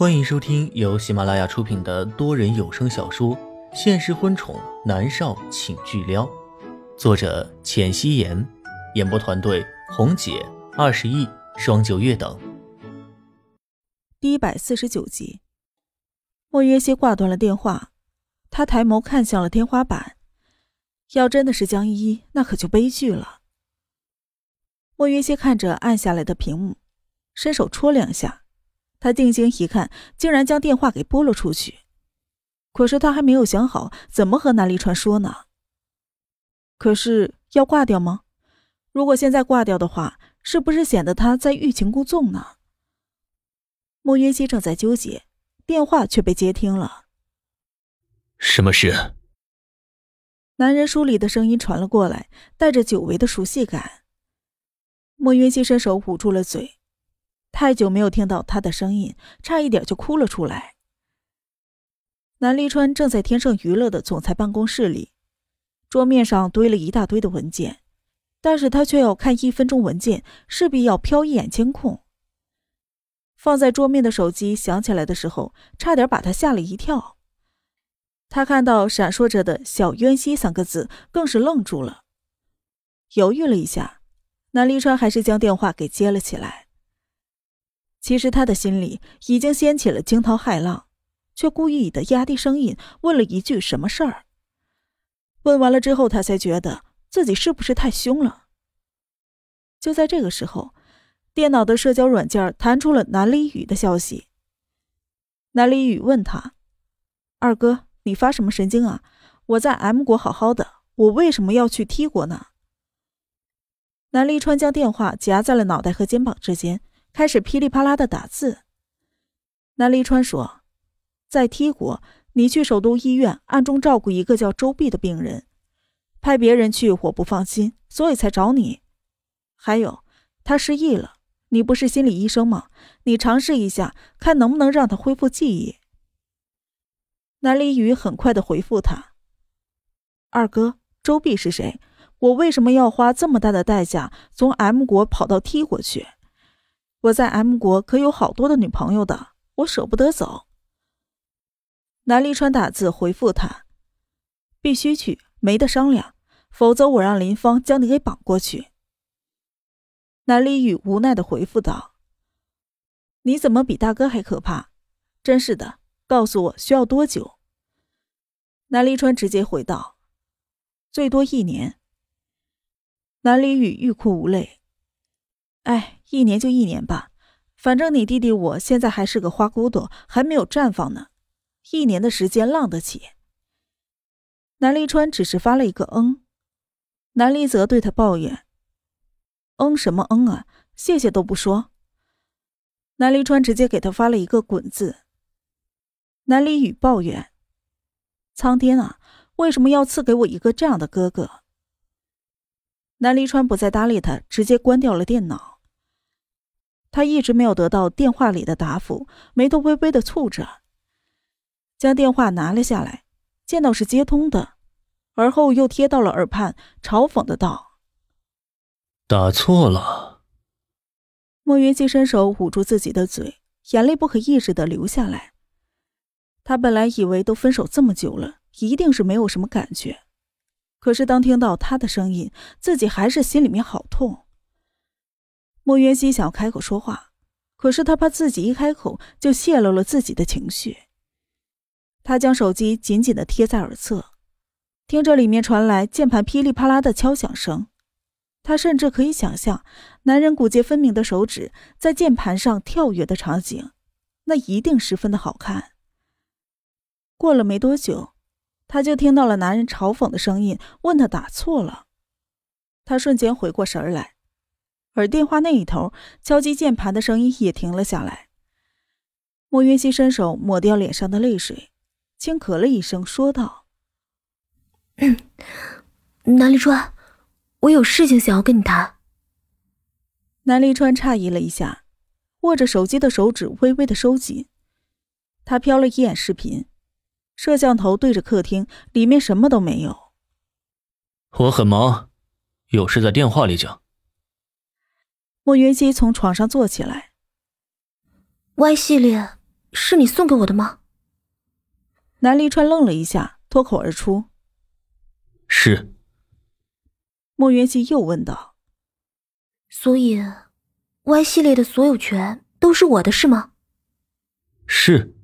欢迎收听由喜马拉雅出品的多人有声小说《现实婚宠男少请巨撩》，作者：浅汐颜，演播团队：红姐、二十亿、双九月等。第一百四十九集，莫约西挂断了电话，他抬眸看向了天花板。要真的是江依依，那可就悲剧了。莫约西看着按下来的屏幕，伸手戳两下。他定睛一看，竟然将电话给拨了出去。可是他还没有想好怎么和南离川说呢。可是要挂掉吗？如果现在挂掉的话，是不是显得他在欲擒故纵呢？莫云熙正在纠结，电话却被接听了。什么事？男人疏离的声音传了过来，带着久违的熟悉感。莫云熙伸手捂住了嘴。太久没有听到他的声音，差一点就哭了出来。南立川正在天盛娱乐的总裁办公室里，桌面上堆了一大堆的文件，但是他却要看一分钟文件，势必要瞟一眼监控。放在桌面的手机响起来的时候，差点把他吓了一跳。他看到闪烁着的小渊熙三个字，更是愣住了，犹豫了一下，南立川还是将电话给接了起来。其实他的心里已经掀起了惊涛骇浪，却故意的压低声音问了一句：“什么事儿？”问完了之后，他才觉得自己是不是太凶了。就在这个时候，电脑的社交软件弹出了南离宇的消息。南离宇问他：“二哥，你发什么神经啊？我在 M 国好好的，我为什么要去 T 国呢？”南离川将电话夹在了脑袋和肩膀之间。开始噼里啪啦的打字。南离川说：“在 T 国，你去首都医院暗中照顾一个叫周碧的病人，派别人去我不放心，所以才找你。还有，他失忆了，你不是心理医生吗？你尝试一下，看能不能让他恢复记忆。”南离宇很快的回复他：“二哥，周碧是谁？我为什么要花这么大的代价从 M 国跑到 T 国去？”我在 M 国可有好多的女朋友的，我舍不得走。南离川打字回复他：“必须去，没得商量，否则我让林芳将你给绑过去。”南离宇无奈的回复道：“你怎么比大哥还可怕？真是的，告诉我需要多久？”南离川直接回道：“最多一年。”南离宇欲哭无泪。哎，一年就一年吧，反正你弟弟我现在还是个花骨朵，还没有绽放呢。一年的时间浪得起。南离川只是发了一个嗯，南离泽对他抱怨：“嗯什么嗯啊，谢谢都不说。”南离川直接给他发了一个滚字。南离宇抱怨：“苍天啊，为什么要赐给我一个这样的哥哥？”南离川不再搭理他，直接关掉了电脑。他一直没有得到电话里的答复，眉头微微的蹙着，将电话拿了下来，见到是接通的，而后又贴到了耳畔，嘲讽的道：“打错了。”莫云熙伸手捂住自己的嘴，眼泪不可抑制的流下来。他本来以为都分手这么久了，一定是没有什么感觉。可是，当听到他的声音，自己还是心里面好痛。莫渊熙想要开口说话，可是他怕自己一开口就泄露了自己的情绪。他将手机紧紧的贴在耳侧，听着里面传来键盘噼里啪啦的敲响声。他甚至可以想象男人骨节分明的手指在键盘上跳跃的场景，那一定十分的好看。过了没多久。他就听到了男人嘲讽的声音，问他打错了。他瞬间回过神来，而电话那一头敲击键盘的声音也停了下来。莫云熙伸手抹掉脸上的泪水，轻咳了一声，说道：“南立川，我有事情想要跟你谈。”南立川诧异了一下，握着手机的手指微微的收紧。他瞟了一眼视频。摄像头对着客厅，里面什么都没有。我很忙，有事在电话里讲。莫云熙从床上坐起来。Y 系列是你送给我的吗？南离川愣了一下，脱口而出：“是。”莫元熙又问道：“所以，Y 系列的所有权都是我的，是吗？”“是。”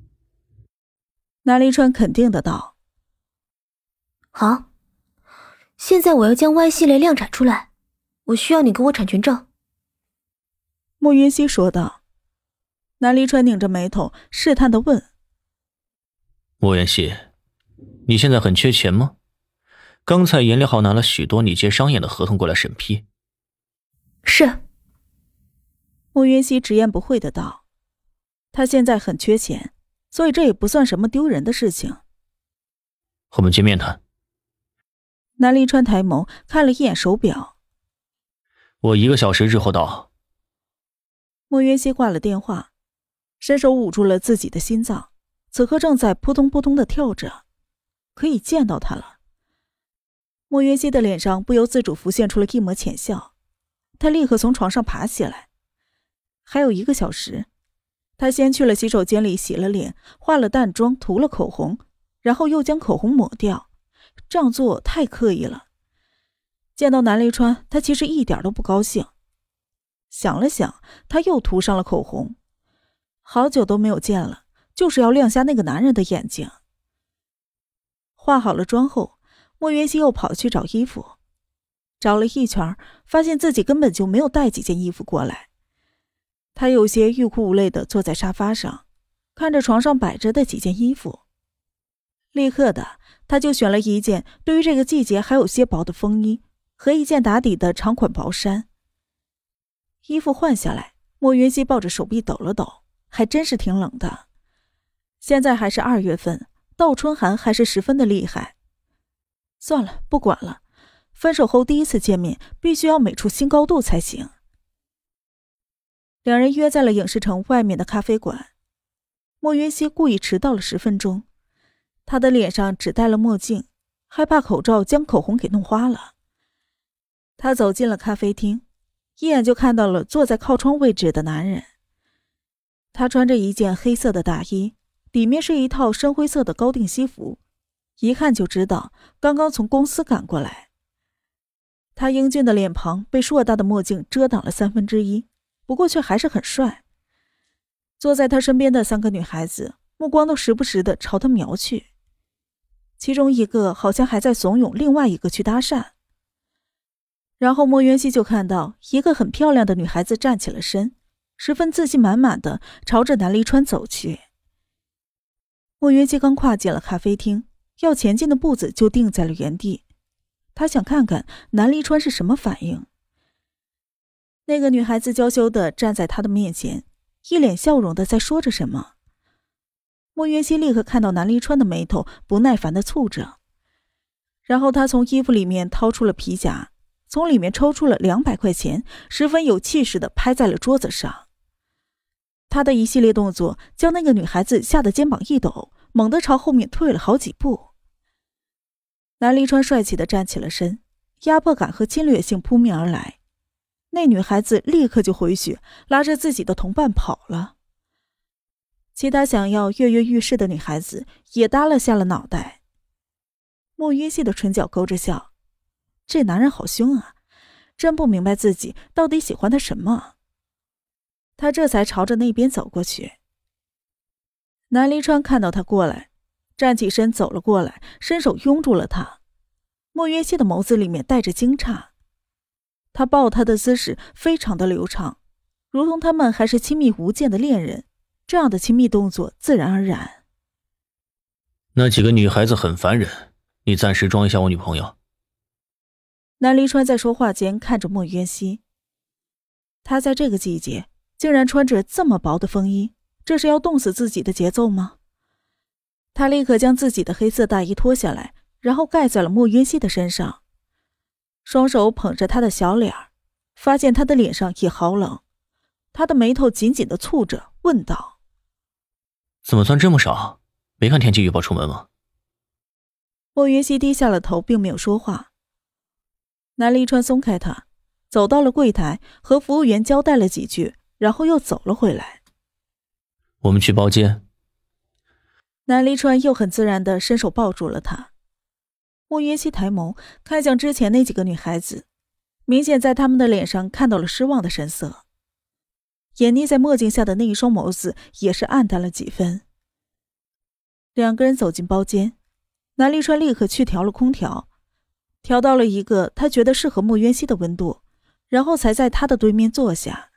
南离川肯定的道：“好，现在我要将 Y 系列量产出来，我需要你给我产权证。”莫云熙说道。南离川拧着眉头，试探的问：“莫云熙，你现在很缺钱吗？刚才严立浩拿了许多你接商演的合同过来审批。”“是。”莫云熙直言不讳的道：“他现在很缺钱，所以这也不算什么丢人的事情。”“我们见面谈。”南离川抬眸看了一眼手表，“我一个小时之后到。”莫云熙挂了电话。伸手捂住了自己的心脏，此刻正在扑通扑通的跳着，可以见到他了。莫云熙的脸上不由自主浮现出了一抹浅笑，他立刻从床上爬起来。还有一个小时，他先去了洗手间里洗了脸，化了淡妆，涂了口红，然后又将口红抹掉，这样做太刻意了。见到南雷川，他其实一点都不高兴。想了想，他又涂上了口红。好久都没有见了，就是要亮瞎那个男人的眼睛。化好了妆后，莫云熙又跑去找衣服，找了一圈，发现自己根本就没有带几件衣服过来。他有些欲哭无泪的坐在沙发上，看着床上摆着的几件衣服，立刻的他就选了一件对于这个季节还有些薄的风衣和一件打底的长款薄衫。衣服换下来，莫云熙抱着手臂抖了抖。还真是挺冷的，现在还是二月份，倒春寒还是十分的厉害。算了，不管了，分手后第一次见面，必须要美出新高度才行。两人约在了影视城外面的咖啡馆。莫云溪故意迟到了十分钟，他的脸上只戴了墨镜，害怕口罩将口红给弄花了。他走进了咖啡厅，一眼就看到了坐在靠窗位置的男人。他穿着一件黑色的大衣，里面是一套深灰色的高定西服，一看就知道刚刚从公司赶过来。他英俊的脸庞被硕大的墨镜遮挡了三分之一，不过却还是很帅。坐在他身边的三个女孩子目光都时不时的朝他瞄去，其中一个好像还在怂恿另外一个去搭讪。然后莫渊熙就看到一个很漂亮的女孩子站起了身。十分自信满满的朝着南离川走去。莫云熙刚跨进了咖啡厅，要前进的步子就定在了原地。他想看看南离川是什么反应。那个女孩子娇羞的站在他的面前，一脸笑容的在说着什么。莫云熙立刻看到南离川的眉头不耐烦的蹙着，然后他从衣服里面掏出了皮夹，从里面抽出了两百块钱，十分有气势的拍在了桌子上。他的一系列动作将那个女孩子吓得肩膀一抖，猛地朝后面退了好几步。南离川帅气的站起了身，压迫感和侵略性扑面而来。那女孩子立刻就回去，拉着自己的同伴跑了。其他想要跃跃欲试的女孩子也耷拉下了脑袋。莫约西的唇角勾着笑，这男人好凶啊，真不明白自己到底喜欢他什么。他这才朝着那边走过去。南离川看到他过来，站起身走了过来，伸手拥住了他。莫约西的眸子里面带着惊诧，他抱他的姿势非常的流畅，如同他们还是亲密无间的恋人，这样的亲密动作自然而然。那几个女孩子很烦人，你暂时装一下我女朋友。南离川在说话间看着莫约西，他在这个季节。竟然穿着这么薄的风衣，这是要冻死自己的节奏吗？他立刻将自己的黑色大衣脱下来，然后盖在了莫云熙的身上，双手捧着他的小脸发现他的脸上也好冷，他的眉头紧紧的蹙着，问道：“怎么钻这么少？没看天气预报出门吗？”莫云熙低下了头，并没有说话。南离川松开他，走到了柜台，和服务员交代了几句。然后又走了回来。我们去包间，南离川又很自然的伸手抱住了她。莫云熙抬眸看向之前那几个女孩子，明显在他们的脸上看到了失望的神色。闫妮在墨镜下的那一双眸子也是暗淡了几分。两个人走进包间，南离川立刻去调了空调，调到了一个他觉得适合莫渊熙的温度，然后才在他的对面坐下。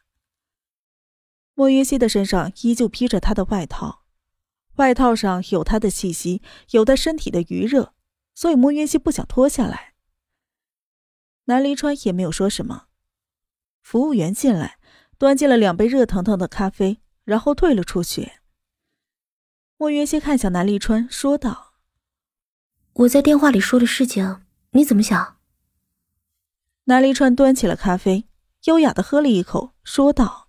莫云熙的身上依旧披着他的外套，外套上有他的气息，有他身体的余热。所以莫云熙不想脱下来。南离川也没有说什么。服务员进来，端进了两杯热腾腾的咖啡，然后退了出去。莫云熙看向南离川，说道：“我在电话里说的事情，你怎么想？”南离川端起了咖啡，优雅的喝了一口，说道：“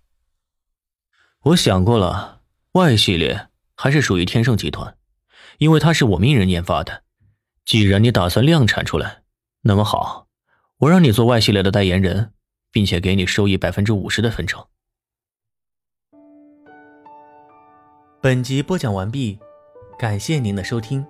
我想过了，Y 系列还是属于天盛集团，因为它是我命人研发的。”既然你打算量产出来，那么好，我让你做 Y 系列的代言人，并且给你收益百分之五十的分成。本集播讲完毕，感谢您的收听。